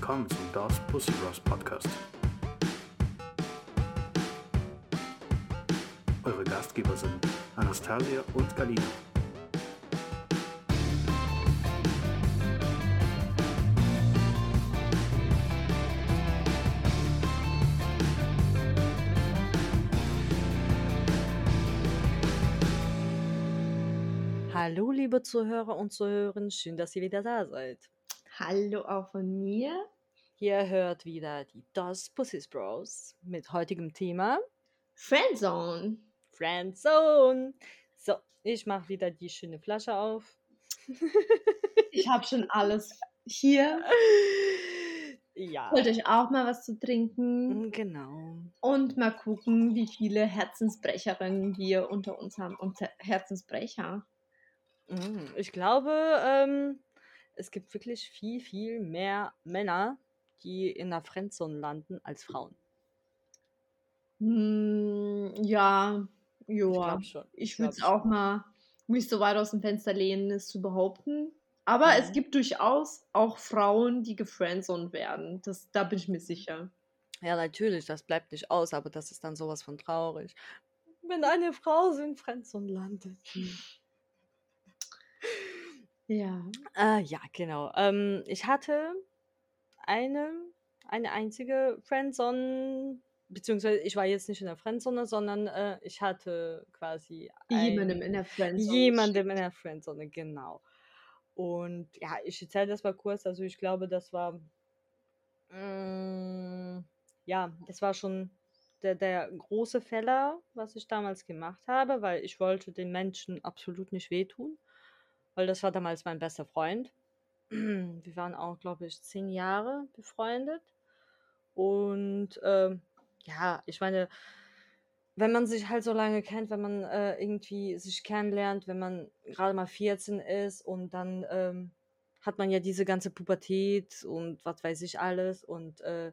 willkommen zum Das Pussy Bros Podcast. Eure Gastgeber sind Anastasia und Galina. Hallo, liebe Zuhörer und Zuhörerinnen, schön, dass ihr wieder da seid. Hallo auch von mir. Ihr hört wieder die Das Pussys Bros mit heutigem Thema Friendzone. Friendzone. So, ich mache wieder die schöne Flasche auf. Ich habe schon alles hier. Ja, Wollte euch auch mal was zu trinken mm, genau. und mal gucken, wie viele Herzensbrecherinnen wir unter uns haben und Her- Herzensbrecher. Mm, Ich glaube, ähm, es gibt wirklich viel, viel mehr Männer, die in der Friendzone landen, als Frauen. Hm, ja, Ich ja. Ich glaub würde es auch mal nicht so weit aus dem Fenster lehnen, es zu behaupten. Aber es Mhm. gibt durchaus auch Frauen, die gefriendzoned werden. Das, da bin ich mir sicher. Ja, natürlich, das bleibt nicht aus, aber das ist dann sowas von traurig. Wenn eine Frau so in Friendzone landet. Ja. Äh, ja, genau. Ähm, ich hatte eine, eine einzige Friendzone, beziehungsweise ich war jetzt nicht in der Friendzone, sondern äh, ich hatte quasi Jemandem in der Friendzone. jemandem in der Friendzone, genau. Und ja, ich erzähle das mal kurz. Also ich glaube, das war, mm, ja, das war schon der, der große Fehler, was ich damals gemacht habe, weil ich wollte den Menschen absolut nicht wehtun, weil das war damals mein bester Freund. Wir waren auch, glaube ich, zehn Jahre befreundet. Und ähm, ja, ich meine, wenn man sich halt so lange kennt, wenn man äh, irgendwie sich kennenlernt, wenn man gerade mal 14 ist und dann ähm, hat man ja diese ganze Pubertät und was weiß ich alles und äh,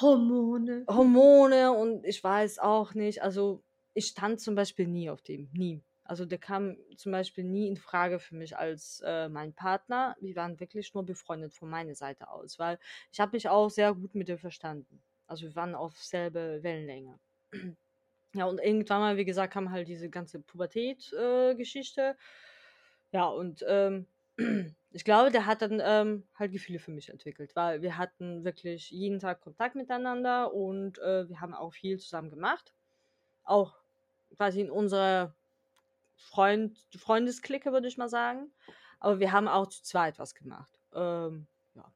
Hormone. Hormone und ich weiß auch nicht. Also ich stand zum Beispiel nie auf dem, nie. Also der kam zum Beispiel nie in Frage für mich als äh, mein Partner. Wir waren wirklich nur befreundet von meiner Seite aus, weil ich habe mich auch sehr gut mit ihm verstanden. Also wir waren auf selbe Wellenlänge. Ja, und irgendwann mal, wie gesagt, kam halt diese ganze Pubertät-Geschichte. ja, und ähm, ich glaube, der hat dann ähm, halt Gefühle für mich entwickelt, weil wir hatten wirklich jeden Tag Kontakt miteinander und äh, wir haben auch viel zusammen gemacht. Auch quasi in unserer Freund Freundesklicke, würde ich mal sagen. Aber wir haben auch zu zweit was gemacht. Ähm, ja,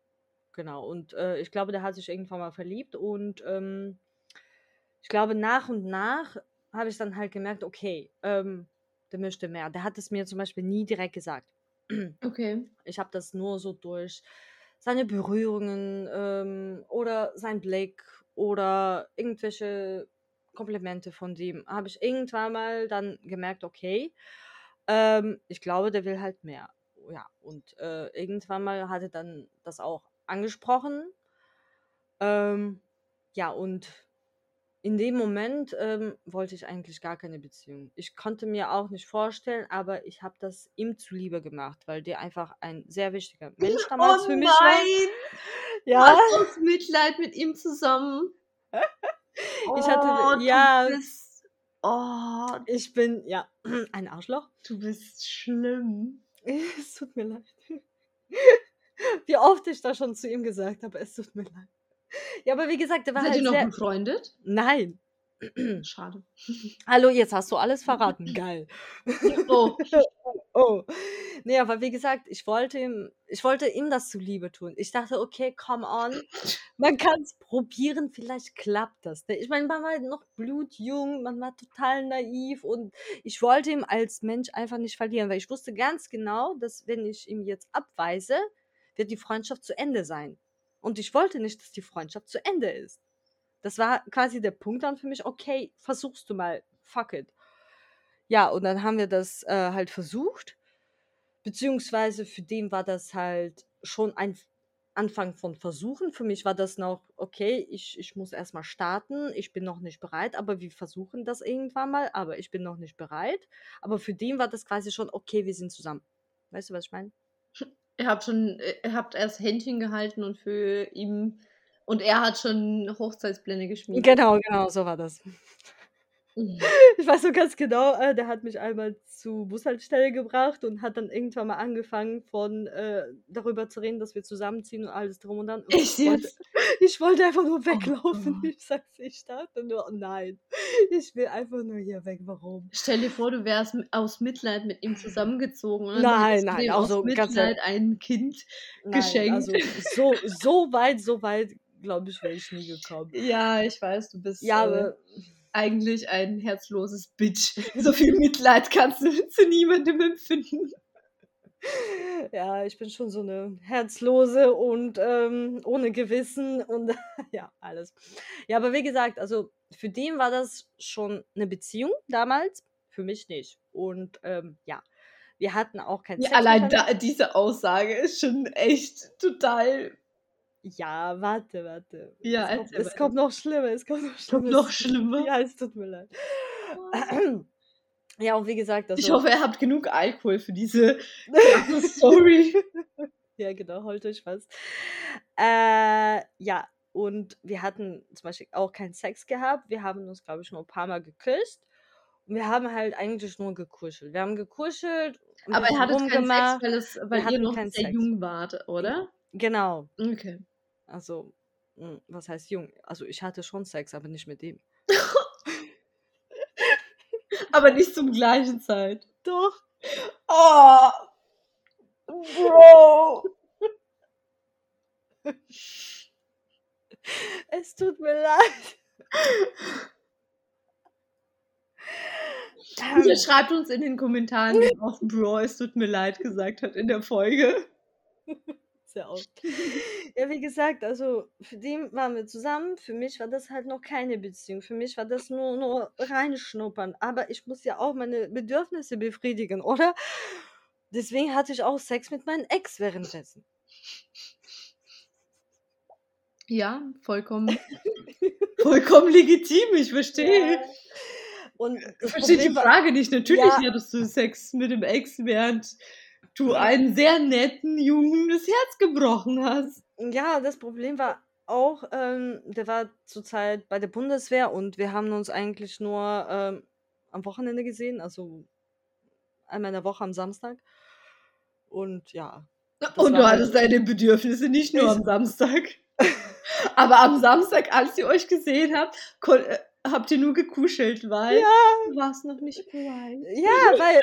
genau. Und äh, ich glaube, der hat sich irgendwann mal verliebt und ähm, ich glaube, nach und nach habe ich dann halt gemerkt, okay, ähm, der möchte mehr. Der hat es mir zum Beispiel nie direkt gesagt. Okay. Ich habe das nur so durch seine Berührungen ähm, oder sein Blick oder irgendwelche Komplimente von dem, habe ich irgendwann mal dann gemerkt, okay, ähm, ich glaube, der will halt mehr. Ja, und äh, irgendwann mal hat er dann das auch angesprochen. Ähm, ja, und in dem Moment ähm, wollte ich eigentlich gar keine Beziehung. Ich konnte mir auch nicht vorstellen, aber ich habe das ihm zuliebe gemacht, weil der einfach ein sehr wichtiger Mensch damals oh für nein! mich war. Du Ja, hast aus Mitleid mit ihm zusammen. ich hatte, Oh, ja, Du bist, oh, ich bin, ja, ein Arschloch. du bist schlimm. Es tut mir leid. Wie oft ich da schon zu ihm gesagt habe, es tut mir leid. Ja, aber wie gesagt, der war Seid halt ihr noch sehr. befreundet? Nein. Schade. Hallo, jetzt hast du alles verraten. Geil. Oh, Oh. Nee, aber wie gesagt, ich wollte ihm, ich wollte ihm das zuliebe tun. Ich dachte, okay, come on, man kann es probieren, vielleicht klappt das. ne? Ich meine, man war noch blutjung, man war total naiv und ich wollte ihn als Mensch einfach nicht verlieren, weil ich wusste ganz genau, dass wenn ich ihm jetzt abweise, wird die Freundschaft zu Ende sein. Und ich wollte nicht, dass die Freundschaft zu Ende ist. Das war quasi der Punkt dann für mich, okay, versuchst du mal, fuck it. Ja, und dann haben wir das äh, halt versucht. Beziehungsweise für den war das halt schon ein Anfang von Versuchen. Für mich war das noch, okay, ich, ich muss erstmal starten, ich bin noch nicht bereit, aber wir versuchen das irgendwann mal, aber ich bin noch nicht bereit. Aber für den war das quasi schon, okay, wir sind zusammen. Weißt du, was ich meine? Ihr habt schon, äh, ihr habt erst Händchen gehalten und für ihn und er hat schon Hochzeitspläne geschmiedet. Genau, genau, so war das. Mhm. Ich weiß so ganz genau, äh, der hat mich einmal zur Bushaltestelle gebracht und hat dann irgendwann mal angefangen von äh, darüber zu reden, dass wir zusammenziehen und alles drum und dran. Und Echt ich, wollte, ich wollte einfach nur weglaufen. Gott. ich sag's, ich dachte nur, nein, ich will einfach nur hier weg. Warum? Stell dir vor, du wärst aus Mitleid mit ihm zusammengezogen und dann Nein, du nein, also aus ganz Mitleid ein Kind Nein, geschenkt. also so, so weit, so weit, glaube ich, wäre ich nie gekommen. Ja, ich weiß, du bist Ja, äh, aber eigentlich ein herzloses Bitch. So viel Mitleid kannst du zu niemandem empfinden. Ja, ich bin schon so eine Herzlose und ähm, ohne Gewissen und ja, alles. Ja, aber wie gesagt, also für den war das schon eine Beziehung damals, für mich nicht. Und ähm, ja, wir hatten auch keinen Ja, Sex allein da, diese Aussage ist schon echt total. Ja, warte, warte. Ja, es, kommt, es weiter. kommt noch schlimmer, es kommt noch Kommt schlimmer. noch Es, schlimmer. ja, es tut mir leid. Ja, und wie gesagt, Ich also, hoffe, ihr habt genug Alkohol für diese Story. ja, genau, holt euch was. Äh, ja, und wir hatten zum Beispiel auch keinen Sex gehabt. Wir haben uns, glaube ich, nur ein paar Mal geküsst. Und wir haben halt eigentlich nur gekuschelt. Wir haben gekuschelt, Aber ihr hattet keinen Sex, rumgemacht. weil, es, weil ihr noch sehr Sex. jung wart, oder? Genau. Okay. Also, mh, was heißt jung? Also, ich hatte schon Sex, aber nicht mit ihm. Aber nicht zum gleichen Zeit. Doch. Oh, Bro. Es tut mir leid. Bitte schreibt uns in den Kommentaren, wie oft Bro es tut mir leid gesagt hat in der Folge. Sehr oft. Ja, wie gesagt, also für den waren wir zusammen. Für mich war das halt noch keine Beziehung. Für mich war das nur, nur reinschnuppern. Aber ich muss ja auch meine Bedürfnisse befriedigen, oder? Deswegen hatte ich auch Sex mit meinem Ex währenddessen. Ja, vollkommen, vollkommen legitim, ich verstehe. Ja. Und Ich verstehe die Frage nicht. Natürlich Ja. hattest du Sex mit dem Ex, während du einen sehr netten Jungen das Herz gebrochen hast. ja, das Problem war auch, ähm, der war zurzeit bei der Bundeswehr und wir haben uns eigentlich nur ähm, am Wochenende gesehen, also einmal in der Woche am Samstag. Und ja, Und du halt hattest deine Bedürfnisse nicht nur am Samstag. Aber am Samstag, als ihr euch gesehen habt, äh, habt ihr nur gekuschelt, weil Ja, du warst noch nicht bereit. ja, weil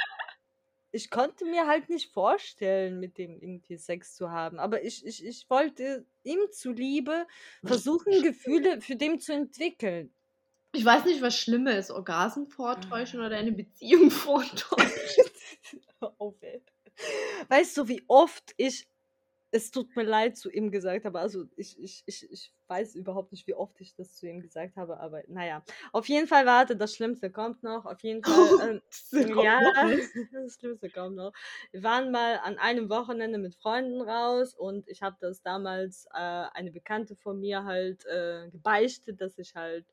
ich konnte mir halt nicht vorstellen, mit dem irgendwie Sex zu haben. Aber ich, ich, ich wollte ihm zuliebe versuchen, Gefühle für den zu entwickeln. Ich weiß nicht, was schlimmer ist, Orgasmen vortäuschen oder eine Beziehung vortäuschen. Ey. Weißt du, wie oft ich es tut mir leid zu ihm gesagt habe? Also ich, ich, ich, ich weiß überhaupt nicht, wie oft ich das zu ihm gesagt habe, aber naja. Auf jeden Fall, warte, das Schlimmste kommt noch. Auf jeden Fall, ähm, ja, das Schlimmste kommt noch. Wir waren mal an einem Wochenende mit Freunden raus und ich habe das damals äh, eine Bekannte von mir halt äh, gebeichtet, dass ich halt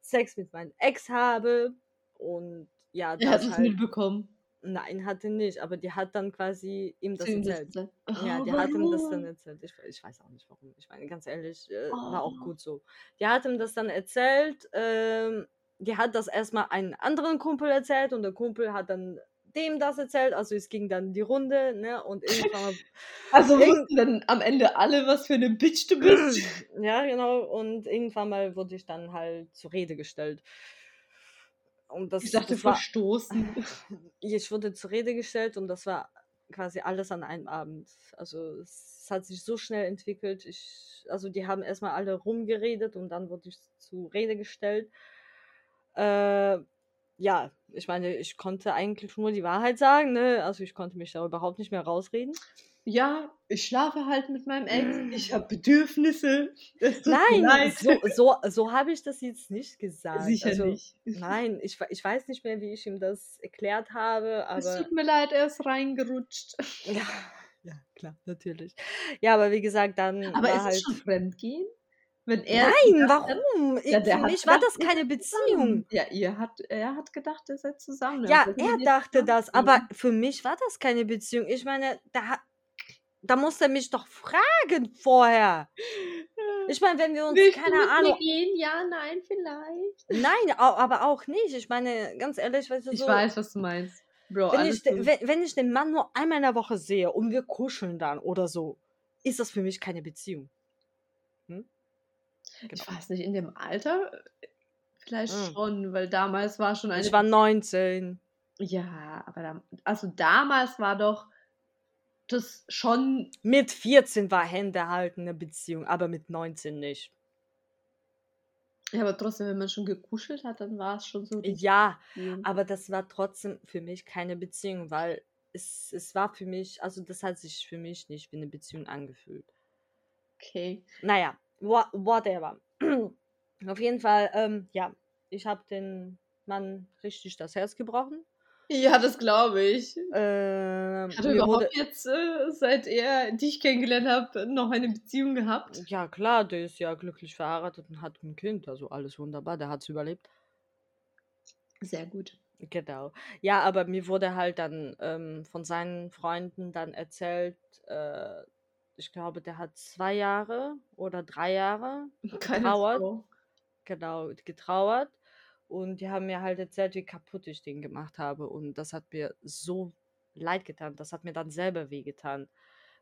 Sex mit meinem Ex habe und ja, Er hat das es halt. mitbekommen. Nein, hatte nicht, aber die hat dann quasi ihm das erzählt. gesagt. Ja, Oh, die hat ihm das dann warum? erzählt. Ich, ich weiß auch nicht warum. Ich meine, ganz ehrlich, äh, war auch Oh. gut so. Die hat ihm das dann erzählt. Ähm, die hat das erstmal einem anderen Kumpel erzählt und der Kumpel hat dann dem das erzählt. Also es ging dann die Runde, ne? Und irgendwann mal, Also wussten dann am Ende alle, was für eine Bitch du bist. ja, genau. Und irgendwann mal wurde ich dann halt zur Rede gestellt. Und das, Ich dachte, das war, verstoßen. ich wurde zur Rede gestellt und das war quasi alles an einem Abend. Also es hat sich so schnell entwickelt. Ich, also die haben erstmal alle rumgeredet und dann wurde ich zur Rede gestellt. Äh, ja, ich meine, ich konnte eigentlich nur die Wahrheit sagen, ne? Also ich konnte mich da überhaupt nicht mehr rausreden. Ja, ich schlafe halt mit meinem Ex. Ich habe Bedürfnisse. Es Nein, so, so, so habe ich das jetzt nicht gesagt. Sicher also, nicht. Nein, ich, ich weiß nicht mehr, wie ich ihm das erklärt habe, Es aber. tut mir leid, er ist reingerutscht. Ja, ja, klar, natürlich. Ja, aber wie gesagt, dann Aber war ist halt. es schon Fremdgehen? Wenn er Nein, gedacht hat- warum? Ja, Für mich war das keine Beziehung. zusammen. Ja, ihr hat, er hat gedacht, ihr seid zusammen. Ja, er dachte das, aber zusammenziehen. für mich war das keine Beziehung. Ich meine, da, da muss er mich doch fragen vorher. Ich meine, wenn wir uns, Willst du keine mir Ahnung, gehen? Ja, nein, vielleicht. nein, aber auch nicht. Ich meine, ganz ehrlich, weißt du, Ich so, weiß, was du meinst. Bro, wenn ich, wenn, wenn ich den Mann nur einmal in der Woche sehe und wir kuscheln dann oder so, ist das für mich keine Beziehung. Hm? Ich Genau. weiß nicht, in dem Alter äh, vielleicht Mm. schon, weil damals war schon eine. Ich war 19. ja, aber da, also damals war doch das schon. Mit 14 war Hände halten eine Beziehung, aber mit 19 nicht. Ja, aber trotzdem, wenn man schon gekuschelt hat, dann war es schon so. Ja, Beziehung. aber das war trotzdem für mich keine Beziehung, weil es, es war für mich, also das hat sich für mich nicht wie eine Beziehung angefühlt. Okay. Naja, whatever. Auf jeden Fall, ähm, ja, ich habe den Mann richtig das Herz gebrochen. Ja, das glaube ich. Ähm, Hat er mir wurde, überhaupt jetzt, äh, seit er dich kennengelernt hat, noch eine Beziehung gehabt? ja klar, der ist ja glücklich verheiratet und hat ein Kind, also alles wunderbar, der hat es überlebt. Sehr gut. Genau. Ja, aber mir wurde halt dann ähm, von seinen Freunden dann erzählt, äh, ich glaube, der hat zwei Jahre oder drei Jahre Keine getrauert. Frau. Genau, getrauert. Und die haben mir halt erzählt, wie kaputt ich den gemacht habe. Und das hat mir so leid getan. Das hat mir dann selber wehgetan.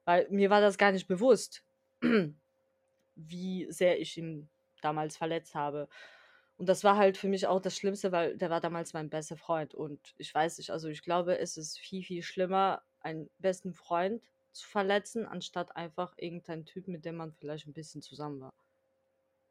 Weil mir war das gar nicht bewusst, wie sehr ich ihn damals verletzt habe. Und das war halt für mich auch das Schlimmste, weil der war damals mein bester Freund. Und ich weiß nicht, also ich glaube, es ist viel, viel schlimmer, einen besten Freund zu verletzen, anstatt einfach irgendeinen Typ, mit dem man vielleicht ein bisschen zusammen war.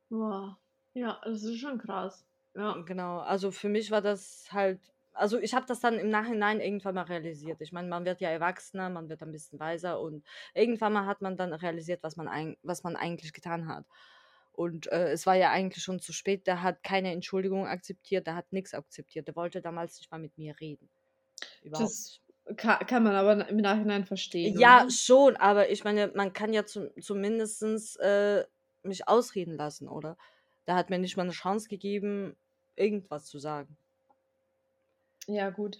Boah. Ja, das ist schon krass. Ja. Genau, also für mich war das halt, also ich habe das dann im Nachhinein irgendwann mal realisiert. Ich meine, man wird ja erwachsener, man wird ein bisschen weiser und irgendwann mal hat man dann realisiert, was man, eig was man eigentlich getan hat. Und äh, es war ja eigentlich schon zu spät. Der hat keine Entschuldigung akzeptiert, der hat nichts akzeptiert. Der wollte damals nicht mal mit mir reden. Überhaupt Das. Kann, kann man aber im Nachhinein verstehen. Ja, oder? schon, aber ich meine, man kann ja zum, zumindest äh, mich ausreden lassen, oder? Der hat mir nicht mal eine Chance gegeben, irgendwas zu sagen. Ja, gut.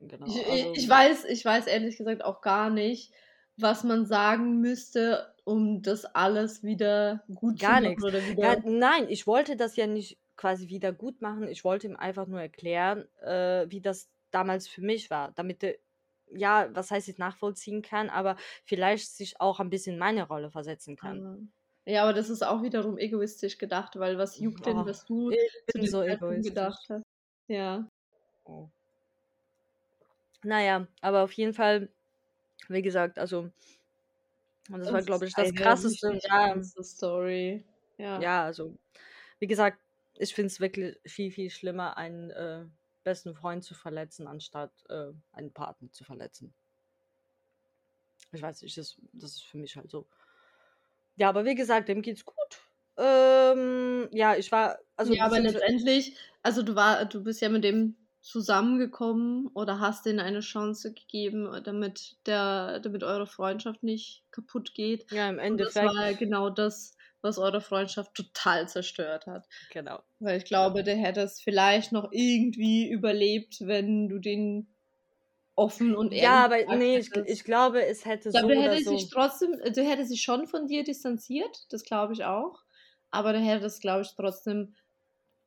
Genau. Ich, also, ich, weiß, ich weiß ehrlich gesagt auch gar nicht, was man sagen müsste, um das alles wieder gut Gar zu machen nix. oder wieder. Ja, nein, ich wollte das ja nicht quasi wieder gut machen. Ich wollte ihm einfach nur erklären, äh, wie das damals für mich war, damit er, ja, was heißt ich nachvollziehen kann, aber vielleicht sich auch ein bisschen in meine Rolle versetzen kann. Aber- Ja, aber das ist auch wiederum egoistisch gedacht, weil was juckt denn, Oh, was du zu so gedacht hast? Ja. Oh. Naja, aber auf jeden Fall, wie gesagt, also, und das war, Das glaube ist ich, das Krasseste. Ja, Story. Ja. ja, also, wie gesagt, ich finde es wirklich viel, viel schlimmer, einen äh, besten Freund zu verletzen, anstatt äh, einen Partner zu verletzen. Ich weiß nicht, das, das ist für mich halt so. Ja, aber wie gesagt, dem geht's gut. Ähm, ja, ich war, also, ja, aber letztendlich, also du war, du bist ja mit dem zusammengekommen oder hast denen eine Chance gegeben, damit der, damit eure Freundschaft nicht kaputt geht. ja, im Und das Endeffekt, war genau das, was eure Freundschaft total zerstört hat. genau. Weil ich glaube, der hätte es vielleicht noch irgendwie überlebt, wenn du den offen und ehrlich Ja, aber nee, ich, ich glaube, es hätte Ich so glaube, der oder hätte so. sich trotzdem, der hätte sich schon von dir distanziert, das glaube ich auch. Aber der hätte es, glaube ich, trotzdem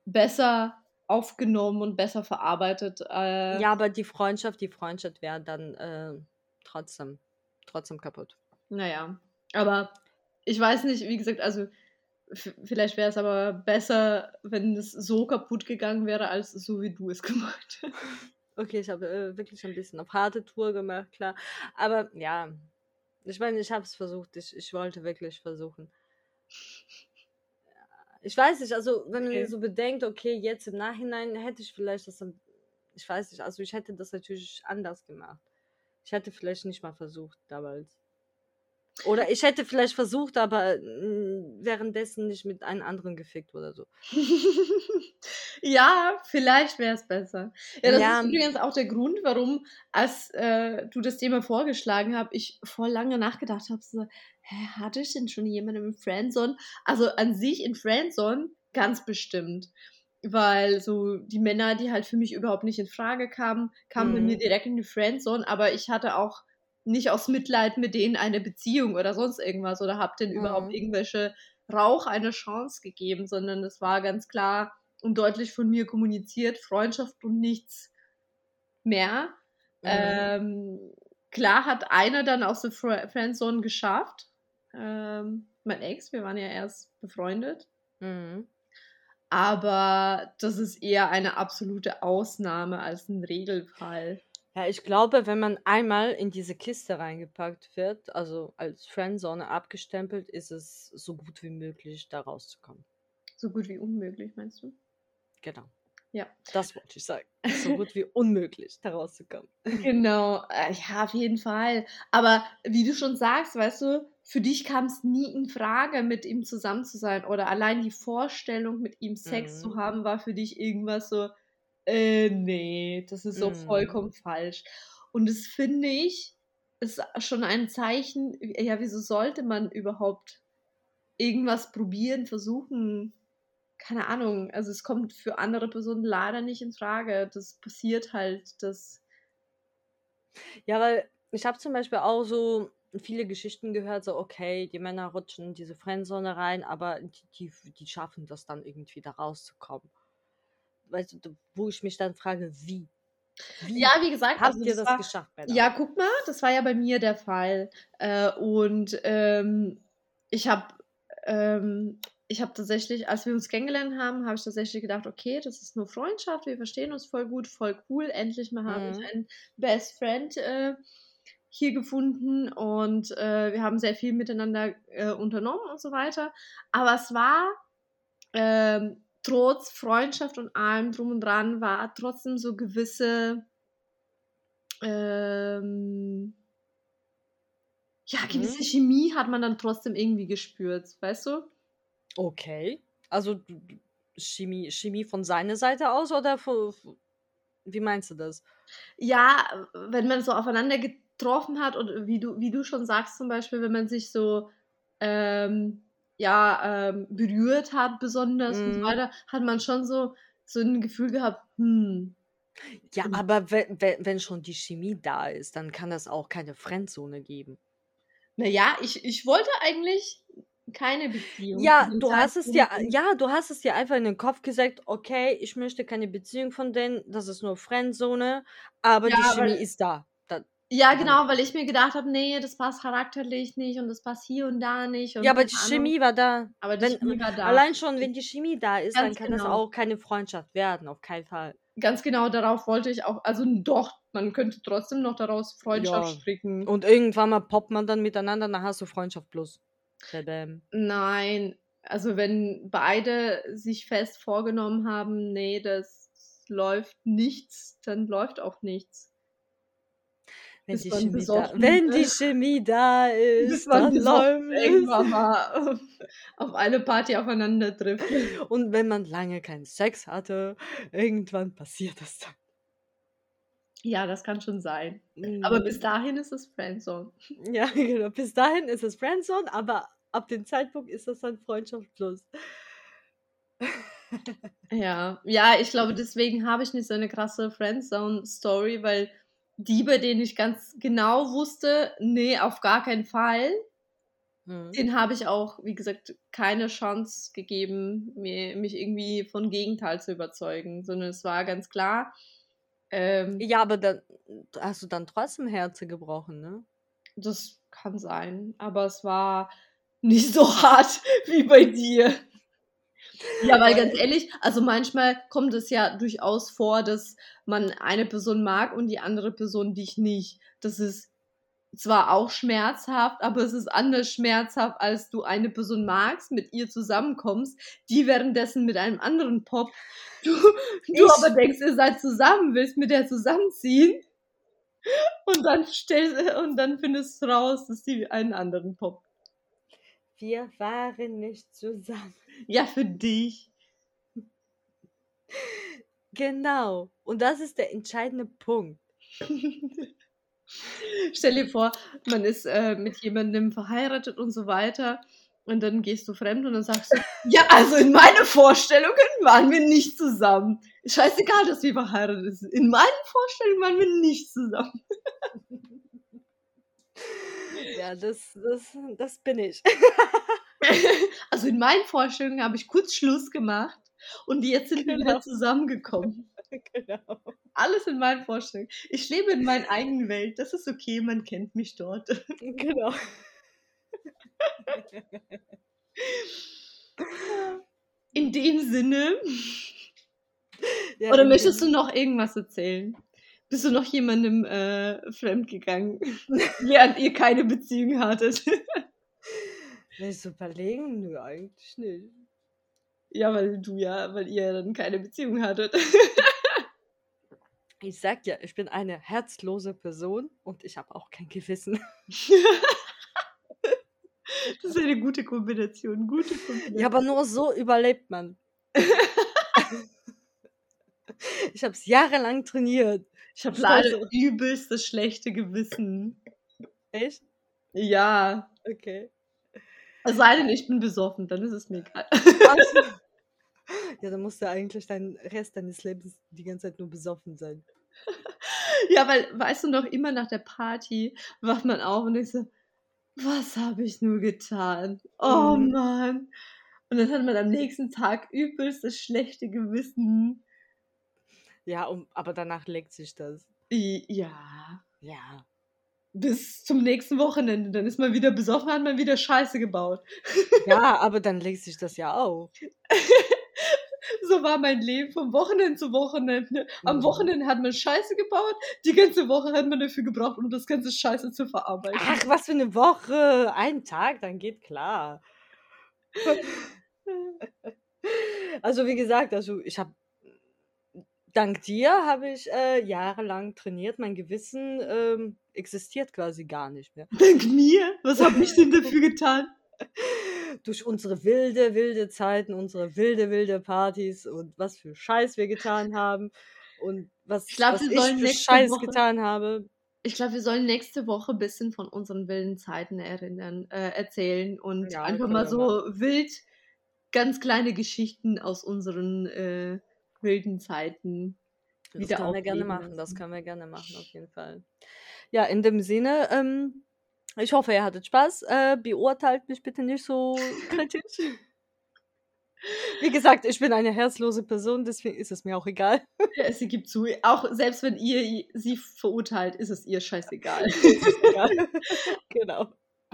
besser aufgenommen und besser verarbeitet. Äh, Ja, aber die Freundschaft, die Freundschaft wäre dann äh, trotzdem, trotzdem kaputt. Naja, aber ich weiß nicht, wie gesagt, also vielleicht wäre es aber besser, wenn es so kaputt gegangen wäre, als so wie du es gemacht hast. Okay, ich habe äh, wirklich ein bisschen auf harte Tour gemacht, klar. Aber ja, ich meine, ich habe es versucht. Ich, ich wollte wirklich versuchen. Ich weiß nicht, also wenn man Okay. so bedenkt, okay, jetzt im Nachhinein hätte ich vielleicht das, ich weiß nicht, also ich hätte das natürlich anders gemacht. Ich hätte vielleicht nicht mal versucht damals. Oder ich hätte vielleicht versucht, aber mm, währenddessen nicht mit einem anderen gefickt oder so. ja, vielleicht wäre es besser. Ja, das Ja. ist übrigens auch der Grund, warum, als äh, du das Thema vorgeschlagen hast, ich voll lange nachgedacht habe, so, hä, hatte ich denn schon jemanden im Friendzone? Also an sich in Friendzone ganz bestimmt. Weil so die Männer, die halt für mich überhaupt nicht in Frage kamen, kamen bei Mhm. mir direkt in die Friendzone, aber ich hatte auch nicht aus Mitleid mit denen eine Beziehung oder sonst irgendwas oder habe denen überhaupt Mhm. irgendwelche Rauch eine Chance gegeben, sondern es war ganz klar und deutlich von mir kommuniziert, Freundschaft und nichts mehr. Mhm. Ähm, klar hat einer dann aus der Fri- Friendzone geschafft. Ähm, mein Ex, wir waren ja erst befreundet. Mhm. Aber das ist eher eine absolute Ausnahme als ein Regelfall. Ja, ich glaube, wenn man einmal in diese Kiste reingepackt wird, also als Friendzone abgestempelt, ist es so gut wie möglich, da rauszukommen. So gut wie unmöglich, meinst du? Genau. Ja. Das wollte ich sagen. So gut wie unmöglich, da rauszukommen. Genau, äh, ja, auf jeden Fall. Aber wie du schon sagst, weißt du, für dich kam es nie in Frage, mit ihm zusammen zu sein. Oder allein die Vorstellung, mit ihm Sex zu Mhm. haben, war für dich irgendwas so, äh, nee, das ist so Mhm. vollkommen falsch. Und das finde ich, ist schon ein Zeichen, ja, wieso sollte man überhaupt irgendwas probieren, versuchen? Keine Ahnung, also es kommt für andere Personen leider nicht in Frage. Das passiert halt, das Ja, weil ich habe zum Beispiel auch so viele Geschichten gehört, so okay, die Männer rutschen in diese Friendzone rein, aber die, die, die schaffen das dann irgendwie da rauszukommen. Weißt du, wo ich mich dann frage, wie? Wie Ja, wie gesagt, habt also ihr das war, geschafft, Männer? ja, guck mal, das war ja bei mir der Fall. Äh, und ähm, ich habe ähm, ich habe tatsächlich, als wir uns kennengelernt haben, habe ich tatsächlich gedacht, okay, das ist nur Freundschaft, wir verstehen uns voll gut, voll cool. Endlich mal habe ich Mhm. einen Best Friend äh, hier gefunden und äh, wir haben sehr viel miteinander äh, unternommen und so weiter. Aber es war ähm, trotz Freundschaft und allem drum und dran, war trotzdem so gewisse ähm, ja, gewisse Mhm. Chemie hat man dann trotzdem irgendwie gespürt, weißt du? Okay. Also Chemie, Chemie von seiner Seite aus oder von, wie meinst du das? Ja, wenn man so aufeinander getroffen hat und wie du, wie du schon sagst, zum Beispiel, wenn man sich so ähm, ja, ähm, berührt hat, besonders und so Mhm. weiter, hat man schon so, so ein Gefühl gehabt, hm. Ja, aber wenn, schon die Chemie da ist, dann kann das auch keine Friendzone geben. Naja, ich, ich wollte eigentlich keine Beziehung. Ja, du hast es dir, ja, du hast es dir einfach in den Kopf gesagt, okay, ich möchte keine Beziehung von denen, das ist nur Friendzone, aber die Ja, Chemie weil- ist da. Ja, dann- genau, weil ich mir gedacht habe, nee, das passt charakterlich nicht und das passt hier und da nicht. Und ja, aber die. Chemie war da. Aber die Wenn, Chemie war da. Allein schon, wenn die Chemie da ist, dann Ganz kann das genau. auch keine Freundschaft werden, auf keinen Fall. Ganz genau darauf wollte ich auch, also doch, man könnte trotzdem noch daraus Freundschaft Ja. stricken. Und irgendwann mal poppt man dann miteinander, dann hast du Freundschaft plus. Bam. Nein, also wenn beide sich fest vorgenommen haben, nee, das läuft nichts, dann läuft auch nichts. Wenn die, Chemie da, wenn die ist. Chemie da ist, man dann läuft irgendwann mal auf eine Party aufeinander trifft. Und wenn man lange keinen Sex hatte, irgendwann passiert das dann. Ja, das kann schon sein. Aber Mhm. bis dahin ist es Friendzone. Ja, genau. Bis dahin ist es Friendzone, aber ab dem Zeitpunkt ist das dann Freundschaft plus. Ja, ja, ich glaube, deswegen habe ich nicht so eine krasse Friendzone-Story, weil die, bei denen ich ganz genau wusste, nee, auf gar keinen Fall, Mhm. den habe ich auch, wie gesagt, keine Chance gegeben, mir, mich irgendwie von Gegenteil zu überzeugen, sondern es war ganz klar, ähm, Ja, aber dann hast du dann trotzdem Herze gebrochen, ne? das kann sein, aber es war nicht so hart wie bei dir. Ja, weil ganz ehrlich, also manchmal kommt es ja durchaus vor, dass man eine Person mag und die andere Person dich nicht. Das ist zwar auch schmerzhaft, aber es ist anders schmerzhaft, als du eine Person magst, mit ihr zusammenkommst, die währenddessen mit einem anderen poppt. Du, du aber denkst, ihr seid zusammen, willst mit der zusammenziehen. Und dann stellst und dann findest du raus, dass die einen anderen poppt. Wir waren nicht zusammen. Ja, für dich. Genau. Und das ist der entscheidende Punkt. Stell dir vor, man ist äh, mit jemandem verheiratet und so weiter. Und dann gehst du fremd und dann sagst du, ja, also in meinen Vorstellungen waren wir nicht zusammen. Scheißegal, dass wir verheiratet sind. In meinen Vorstellungen waren wir nicht zusammen. Ja, das das das bin ich. Also, in meinen Vorstellungen habe ich kurz Schluss gemacht und jetzt sind wir wieder Genau. zusammengekommen. Genau. Alles in meinen Vorstellungen. Ich lebe in meiner eigenen Welt. Das ist okay, man kennt mich dort. Genau. In dem Sinne. Ja, Oder möchtest du noch irgendwas erzählen? Bist du noch jemandem äh, fremdgegangen, während ihr keine Beziehung hattet? Ich so überlegen, nö, eigentlich nicht. ja, weil du ja, weil ihr dann keine Beziehung hattet. Ich sag ja, ich bin eine herzlose Person und ich habe auch kein Gewissen. das ist eine gute Kombination. Gute Kombination. Ja, aber nur so überlebt man. Ich habe es jahrelang trainiert. Ich habe leider übelst das schlechte Gewissen. Echt? Ja. Okay. Es sei denn, ich bin besoffen, dann ist es mir egal. Ja, dann musst du eigentlich deinen Rest deines Lebens die ganze Zeit nur besoffen sein. Ja, weil, weißt du noch, immer nach der Party wacht man auf und ich so, was habe ich nur getan? Oh Mhm. Mann. Und dann hat man am nächsten Tag übelst das schlechte Gewissen. Ja, um, aber danach legt sich das. Ja. Ja. Bis zum nächsten Wochenende. Dann ist man wieder besoffen, hat man wieder Scheiße gebaut. Ja, aber dann legt sich das ja auch. So war mein Leben vom Wochenende zu Wochenende. Am Mhm. Wochenende hat man Scheiße gebaut, die ganze Woche hat man dafür gebraucht, um das ganze Scheiße zu verarbeiten. Ach, was für eine Woche. Ein Tag, dann geht klar. Also wie gesagt, also ich habe dank dir habe ich äh, jahrelang trainiert. Mein Gewissen ähm, existiert quasi gar nicht mehr. Dank mir? Was habe ich denn dafür getan? Durch unsere wilde, wilde Zeiten, unsere wilde, wilde Partys und was für Scheiß wir getan haben und was Ich glaub, was ich für Scheiß Woche- getan habe. Ich glaube, wir sollen nächste Woche ein bisschen von unseren wilden Zeiten erinnern, äh, erzählen und Ja, einfach mal so machen. wild ganz kleine Geschichten aus unseren äh, wilden Zeiten Das wieder können wir gerne machen, das können wir gerne machen, auf jeden Fall. Ja, in dem Sinne, ähm, ich hoffe, ihr hattet Spaß. Äh, beurteilt mich bitte nicht so kritisch. Wie gesagt, ich bin eine herzlose Person, deswegen ist es mir auch egal. Ja, sie gibt zu, auch selbst wenn ihr sie verurteilt, ist es ihr scheißegal. Es egal. genau.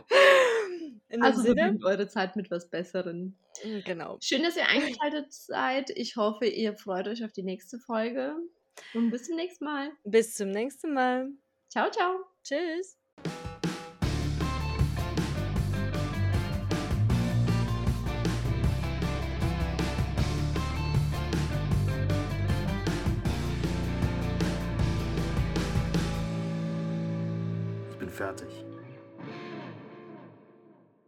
In dem Also Sinne, verbringt eure Zeit mit was Besserem. genau. Schön, dass ihr eingeschaltet seid. Ich hoffe, ihr freut euch auf die nächste Folge. Und bis zum nächsten Mal. Bis zum nächsten Mal. Ciao, ciao. Tschüss. Ich bin fertig.